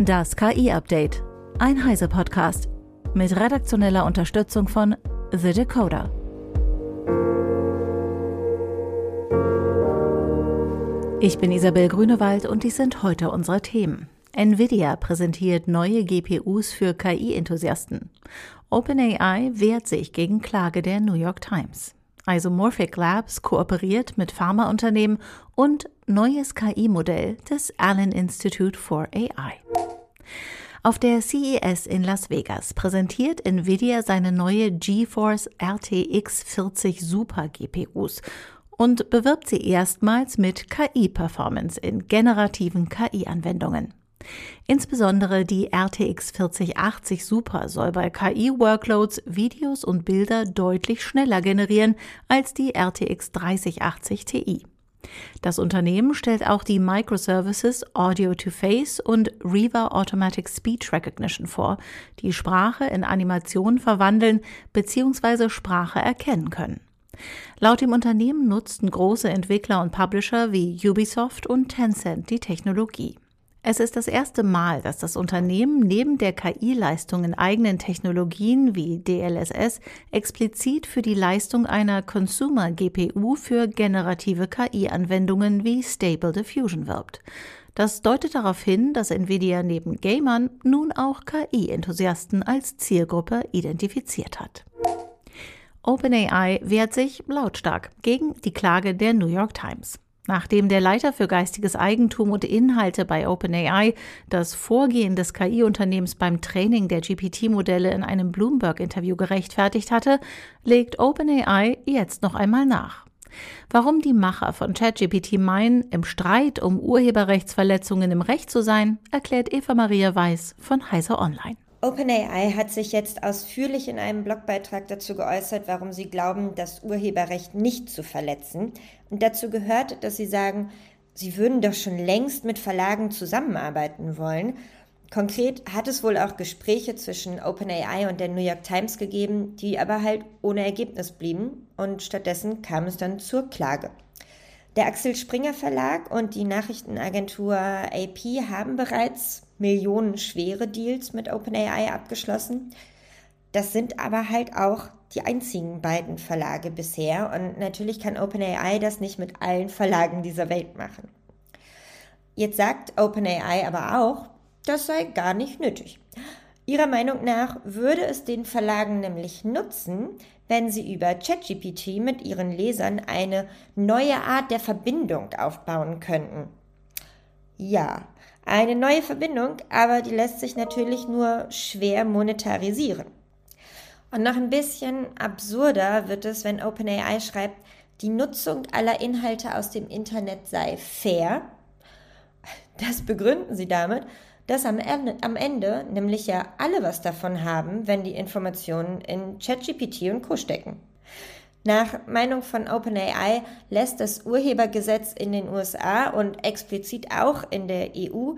Das KI-Update. Ein Heise-Podcast. Mit redaktioneller Unterstützung von The Decoder. Ich bin Isabel Grünewald und dies sind heute unsere Themen. Nvidia präsentiert neue GPUs für KI-Enthusiasten. OpenAI wehrt sich gegen Klage der New York Times. Isomorphic Labs kooperiert mit Pharmaunternehmen und neues KI-Modell des Allen Institute for AI. Auf der CES in Las Vegas präsentiert Nvidia seine neue GeForce RTX 40 Super GPUs und bewirbt sie erstmals mit KI-Performance in generativen KI-Anwendungen. Insbesondere die RTX 4080 Super soll bei KI-Workloads Videos und Bilder deutlich schneller generieren als die RTX 3080 Ti. Das Unternehmen stellt auch die Microservices Audio to Face und Riva Automatic Speech Recognition vor, die Sprache in Animation verwandeln bzw. Sprache erkennen können. Laut dem Unternehmen nutzten große Entwickler und Publisher wie Ubisoft und Tencent die Technologie. Es ist das erste Mal, dass das Unternehmen neben der KI-Leistung in eigenen Technologien wie DLSS explizit für die Leistung einer Consumer-GPU für generative KI-Anwendungen wie Stable Diffusion wirbt. Das deutet darauf hin, dass Nvidia neben Gamern nun auch KI-Enthusiasten als Zielgruppe identifiziert hat. OpenAI wehrt sich lautstark gegen die Klage der New York Times. Nachdem der Leiter für geistiges Eigentum und Inhalte bei OpenAI das Vorgehen des KI-Unternehmens beim Training der GPT-Modelle in einem Bloomberg-Interview gerechtfertigt hatte, legt OpenAI jetzt noch einmal nach. Warum die Macher von ChatGPT meinen, im Streit um Urheberrechtsverletzungen im Recht zu sein, erklärt Eva Maria Weiß von Heise Online. OpenAI hat sich jetzt ausführlich in einem Blogbeitrag dazu geäußert, warum sie glauben, das Urheberrecht nicht zu verletzen. Und dazu gehört, dass sie sagen, sie würden doch schon längst mit Verlagen zusammenarbeiten wollen. Konkret hat es wohl auch Gespräche zwischen OpenAI und der New York Times gegeben, die aber halt ohne Ergebnis blieben und stattdessen kam es dann zur Klage. Der Axel Springer Verlag und die Nachrichtenagentur AP haben bereits millionenschwere Deals mit OpenAI abgeschlossen. Das sind aber halt auch die einzigen beiden Verlage bisher und natürlich kann OpenAI das nicht mit allen Verlagen dieser Welt machen. Jetzt sagt OpenAI aber auch, das sei gar nicht nötig. Ihrer Meinung nach würde es den Verlagen nämlich nutzen, wenn sie über ChatGPT mit ihren Lesern eine neue Art der Verbindung aufbauen könnten. Ja, eine neue Verbindung, aber die lässt sich natürlich nur schwer monetarisieren. Und noch ein bisschen absurder wird es, wenn OpenAI schreibt, die Nutzung aller Inhalte aus dem Internet sei fair. Das begründen sie damit, dass am Ende, am Ende nämlich ja alle was davon haben, wenn die Informationen in ChatGPT und Co stecken. Nach Meinung von OpenAI lässt das Urhebergesetz in den USA und explizit auch in der EU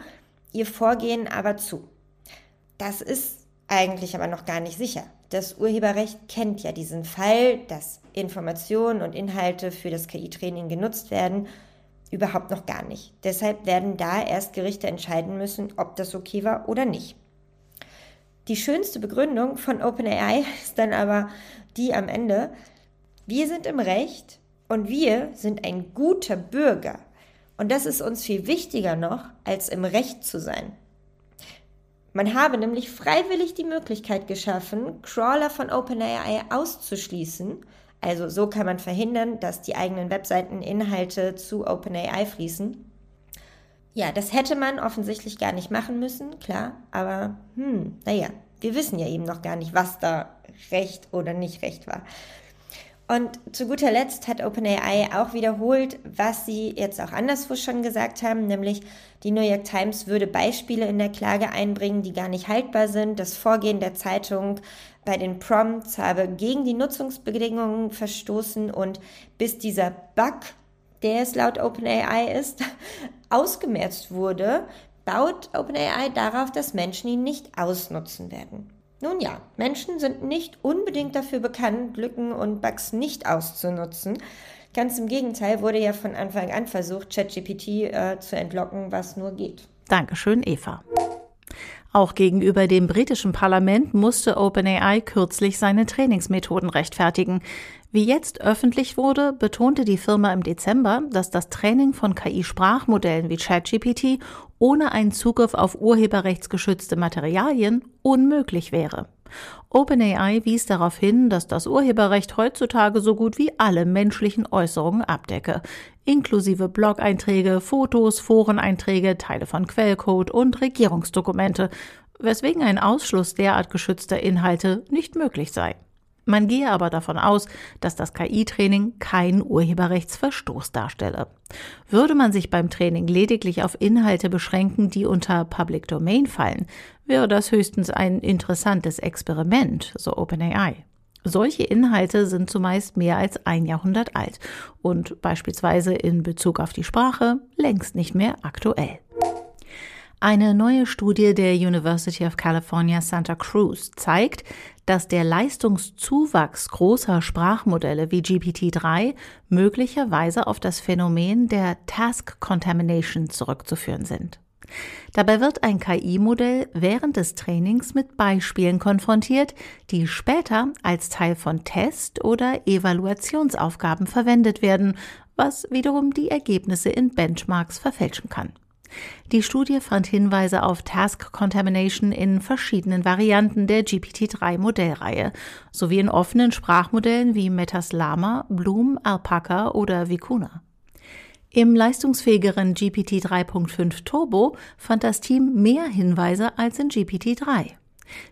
ihr Vorgehen aber zu. Das ist eigentlich aber noch gar nicht sicher. Das Urheberrecht kennt ja diesen Fall, dass Informationen und Inhalte für das KI-Training genutzt werden überhaupt noch gar nicht. Deshalb werden da erst Gerichte entscheiden müssen, ob das okay war oder nicht. Die schönste Begründung von OpenAI ist dann aber die am Ende, wir sind im Recht und wir sind ein guter Bürger. Und das ist uns viel wichtiger noch, als im Recht zu sein. Man habe nämlich freiwillig die Möglichkeit geschaffen, Crawler von OpenAI auszuschließen also so kann man verhindern, dass die eigenen Webseiten Inhalte zu OpenAI fließen. Ja, das hätte man offensichtlich gar nicht machen müssen, klar, aber hm, naja, wir wissen ja eben noch gar nicht, was da recht oder nicht recht war. Und zu guter Letzt hat OpenAI auch wiederholt, was sie jetzt auch anderswo schon gesagt haben, nämlich die New York Times würde Beispiele in der Klage einbringen, die gar nicht haltbar sind. Das Vorgehen der Zeitung bei den Prompts habe gegen die Nutzungsbedingungen verstoßen und bis dieser Bug, der es laut OpenAI ist, ausgemerzt wurde, baut OpenAI darauf, dass Menschen ihn nicht ausnutzen werden. Nun ja, Menschen sind nicht unbedingt dafür bekannt, Lücken und Bugs nicht auszunutzen. Ganz im Gegenteil wurde ja von Anfang an versucht, ChatGPT äh, zu entlocken, was nur geht. Dankeschön, Eva. Auch gegenüber dem britischen Parlament musste OpenAI kürzlich seine Trainingsmethoden rechtfertigen. Wie jetzt öffentlich wurde, betonte die Firma im Dezember, dass das Training von KI-Sprachmodellen wie ChatGPT ohne einen Zugriff auf urheberrechtsgeschützte Materialien unmöglich wäre. OpenAI wies darauf hin, dass das Urheberrecht heutzutage so gut wie alle menschlichen Äußerungen abdecke, inklusive Blog-Einträge, Fotos, Foreneinträge, Teile von Quellcode und Regierungsdokumente, weswegen ein Ausschluss derart geschützter Inhalte nicht möglich sei. Man gehe aber davon aus, dass das KI-Training keinen Urheberrechtsverstoß darstelle. Würde man sich beim Training lediglich auf Inhalte beschränken, die unter Public Domain fallen, wäre das höchstens ein interessantes Experiment, so OpenAI. Solche Inhalte sind zumeist mehr als ein Jahrhundert alt und beispielsweise in Bezug auf die Sprache längst nicht mehr aktuell. Eine neue Studie der University of California Santa Cruz zeigt, dass der Leistungszuwachs großer Sprachmodelle wie GPT-3 möglicherweise auf das Phänomen der Task Contamination zurückzuführen sind. Dabei wird ein KI-Modell während des Trainings mit Beispielen konfrontiert, die später als Teil von Test- oder Evaluationsaufgaben verwendet werden, was wiederum die Ergebnisse in Benchmarks verfälschen kann. Die Studie fand Hinweise auf Task Contamination in verschiedenen Varianten der GPT-3-Modellreihe sowie in offenen Sprachmodellen wie Metas Llama, Bloom, Alpaca oder Vicuna. Im leistungsfähigeren GPT 3.5 Turbo fand das Team mehr Hinweise als in GPT 3.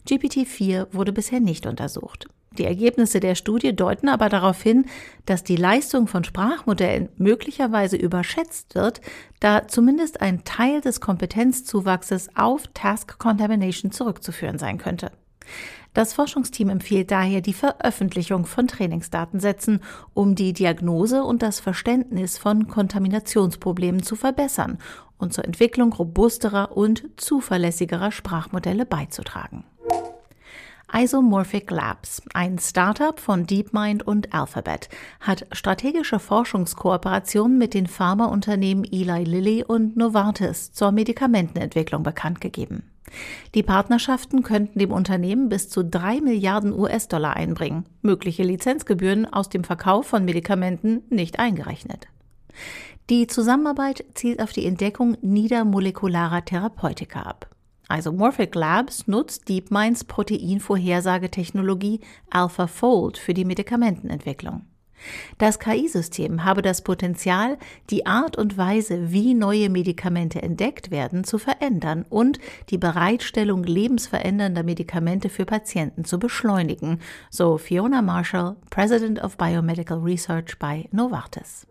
GPT 4 wurde bisher nicht untersucht. Die Ergebnisse der Studie deuten aber darauf hin, dass die Leistung von Sprachmodellen möglicherweise überschätzt wird, da zumindest ein Teil des Kompetenzzuwachses auf Task Contamination zurückzuführen sein könnte. Das Forschungsteam empfiehlt daher die Veröffentlichung von Trainingsdatensätzen, um die Diagnose und das Verständnis von Kontaminationsproblemen zu verbessern und zur Entwicklung robusterer und zuverlässigerer Sprachmodelle beizutragen. Isomorphic Labs, ein Startup von DeepMind und Alphabet, hat strategische Forschungskooperationen mit den Pharmaunternehmen Eli Lilly und Novartis zur Medikamentenentwicklung bekannt gegeben. Die Partnerschaften könnten dem Unternehmen bis zu drei Milliarden US-Dollar einbringen, mögliche Lizenzgebühren aus dem Verkauf von Medikamenten nicht eingerechnet. Die Zusammenarbeit zielt auf die Entdeckung niedermolekularer Therapeutika ab. Isomorphic Labs nutzt DeepMinds Proteinvorhersagetechnologie AlphaFold für die Medikamentenentwicklung. Das KI-System habe das Potenzial, die Art und Weise, wie neue Medikamente entdeckt werden, zu verändern und die Bereitstellung lebensverändernder Medikamente für Patienten zu beschleunigen, so Fiona Marshall, President of Biomedical Research bei Novartis.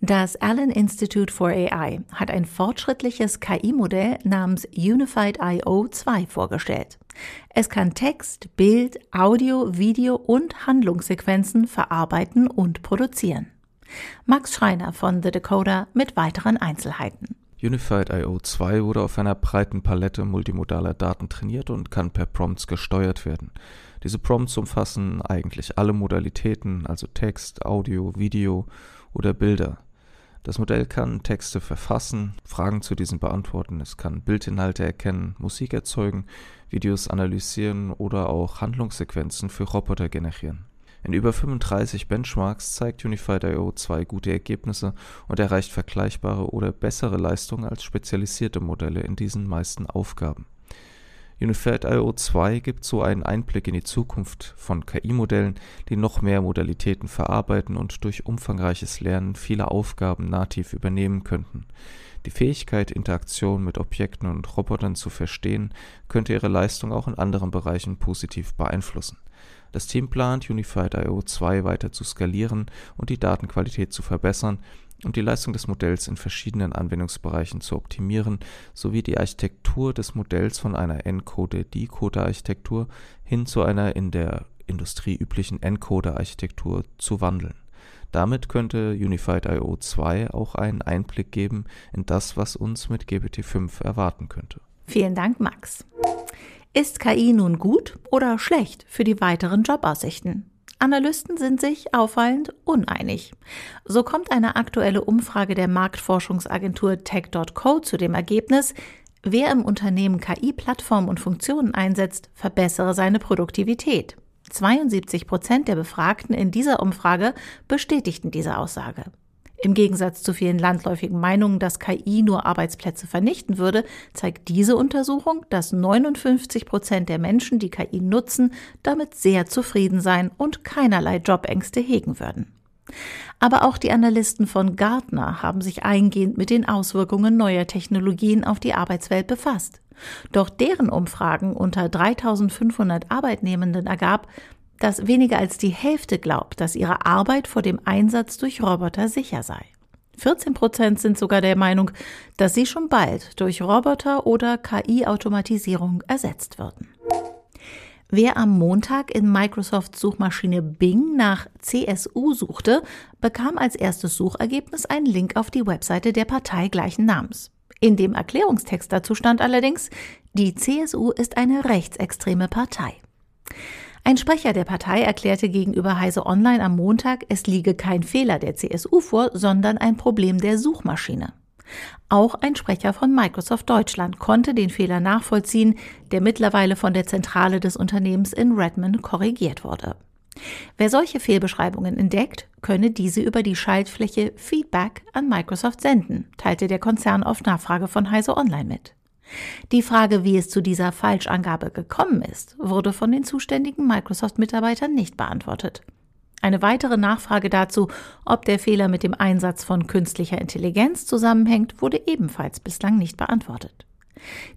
Das Allen Institute for AI hat ein fortschrittliches KI-Modell namens Unified IO 2 vorgestellt. Es kann Text, Bild, Audio, Video und Handlungssequenzen verarbeiten und produzieren. Max Schreiner von The Decoder mit weiteren Einzelheiten. Unified IO 2 wurde auf einer breiten Palette multimodaler Daten trainiert und kann per Prompts gesteuert werden. Diese Prompts umfassen eigentlich alle Modalitäten, also Text, Audio, Video oder Bilder. Das Modell kann Texte verfassen, Fragen zu diesen beantworten, es kann Bildinhalte erkennen, Musik erzeugen, Videos analysieren oder auch Handlungssequenzen für Roboter generieren. In über 35 Benchmarks zeigt Unified IO 2 gute Ergebnisse und erreicht vergleichbare oder bessere Leistungen als spezialisierte Modelle in diesen meisten Aufgaben Unified IO 2 gibt so einen Einblick in die Zukunft von KI-Modellen, die noch mehr Modalitäten verarbeiten und durch umfangreiches Lernen viele Aufgaben nativ übernehmen könnten. Die Fähigkeit, Interaktion mit Objekten und Robotern zu verstehen, könnte ihre Leistung auch in anderen Bereichen positiv beeinflussen. Das Team plant, Unified IO 2 weiter zu skalieren und die Datenqualität zu verbessern um die Leistung des Modells in verschiedenen Anwendungsbereichen zu optimieren sowie die Architektur des Modells von einer Encoder-Decoder-Architektur hin zu einer in der Industrie üblichen Encoder-Architektur zu wandeln. Damit könnte Unified IO 2 auch einen Einblick geben in das, was uns mit GPT-5 erwarten könnte. Vielen Dank, Max. Ist KI nun gut oder schlecht für die weiteren Jobaussichten? Analysten sind sich auffallend uneinig. So kommt eine aktuelle Umfrage der Marktforschungsagentur Tech.co zu dem Ergebnis, Wer im Unternehmen KI-Plattformen und Funktionen einsetzt, verbessere seine Produktivität. 72 Prozent der Befragten in dieser Umfrage bestätigten diese Aussage. Im Gegensatz zu vielen landläufigen Meinungen, dass KI nur Arbeitsplätze vernichten würde, zeigt diese Untersuchung, dass 59 Prozent der Menschen, die KI nutzen, damit sehr zufrieden sein und keinerlei Jobängste hegen würden. Aber auch die Analysten von Gartner haben sich eingehend mit den Auswirkungen neuer Technologien auf die Arbeitswelt befasst. Doch deren Umfragen unter 3500 Arbeitnehmenden ergab, dass weniger als die Hälfte glaubt, dass ihre Arbeit vor dem Einsatz durch Roboter sicher sei. 14 Prozent sind sogar der Meinung, dass sie schon bald durch Roboter oder KI-Automatisierung ersetzt würden. Wer am Montag in Microsofts Suchmaschine Bing nach CSU suchte, bekam als erstes Suchergebnis einen Link auf die Webseite der Partei gleichen Namens. In dem Erklärungstext dazu stand allerdings, die CSU ist eine rechtsextreme Partei. Ein Sprecher der Partei erklärte gegenüber Heise Online am Montag, es liege kein Fehler der CSU vor, sondern ein Problem der Suchmaschine. Auch ein Sprecher von Microsoft Deutschland konnte den Fehler nachvollziehen, der mittlerweile von der Zentrale des Unternehmens in Redmond korrigiert wurde. Wer solche Fehlbeschreibungen entdeckt, könne diese über die Schaltfläche Feedback an Microsoft senden, teilte der Konzern auf Nachfrage von Heise Online mit. Die Frage, wie es zu dieser Falschangabe gekommen ist, wurde von den zuständigen Microsoft-Mitarbeitern nicht beantwortet. Eine weitere Nachfrage dazu, ob der Fehler mit dem Einsatz von künstlicher Intelligenz zusammenhängt, wurde ebenfalls bislang nicht beantwortet.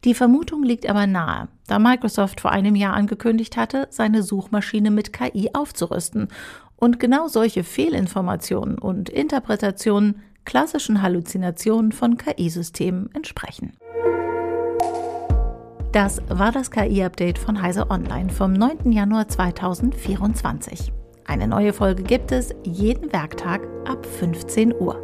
Die Vermutung liegt aber nahe, da Microsoft vor einem Jahr angekündigt hatte, seine Suchmaschine mit KI aufzurüsten und genau solche Fehlinformationen und Interpretationen klassischen Halluzinationen von KI-Systemen entsprechen. Das war das KI-Update von Heise Online vom 9. Januar 2024. Eine neue Folge gibt es jeden Werktag ab 15 Uhr.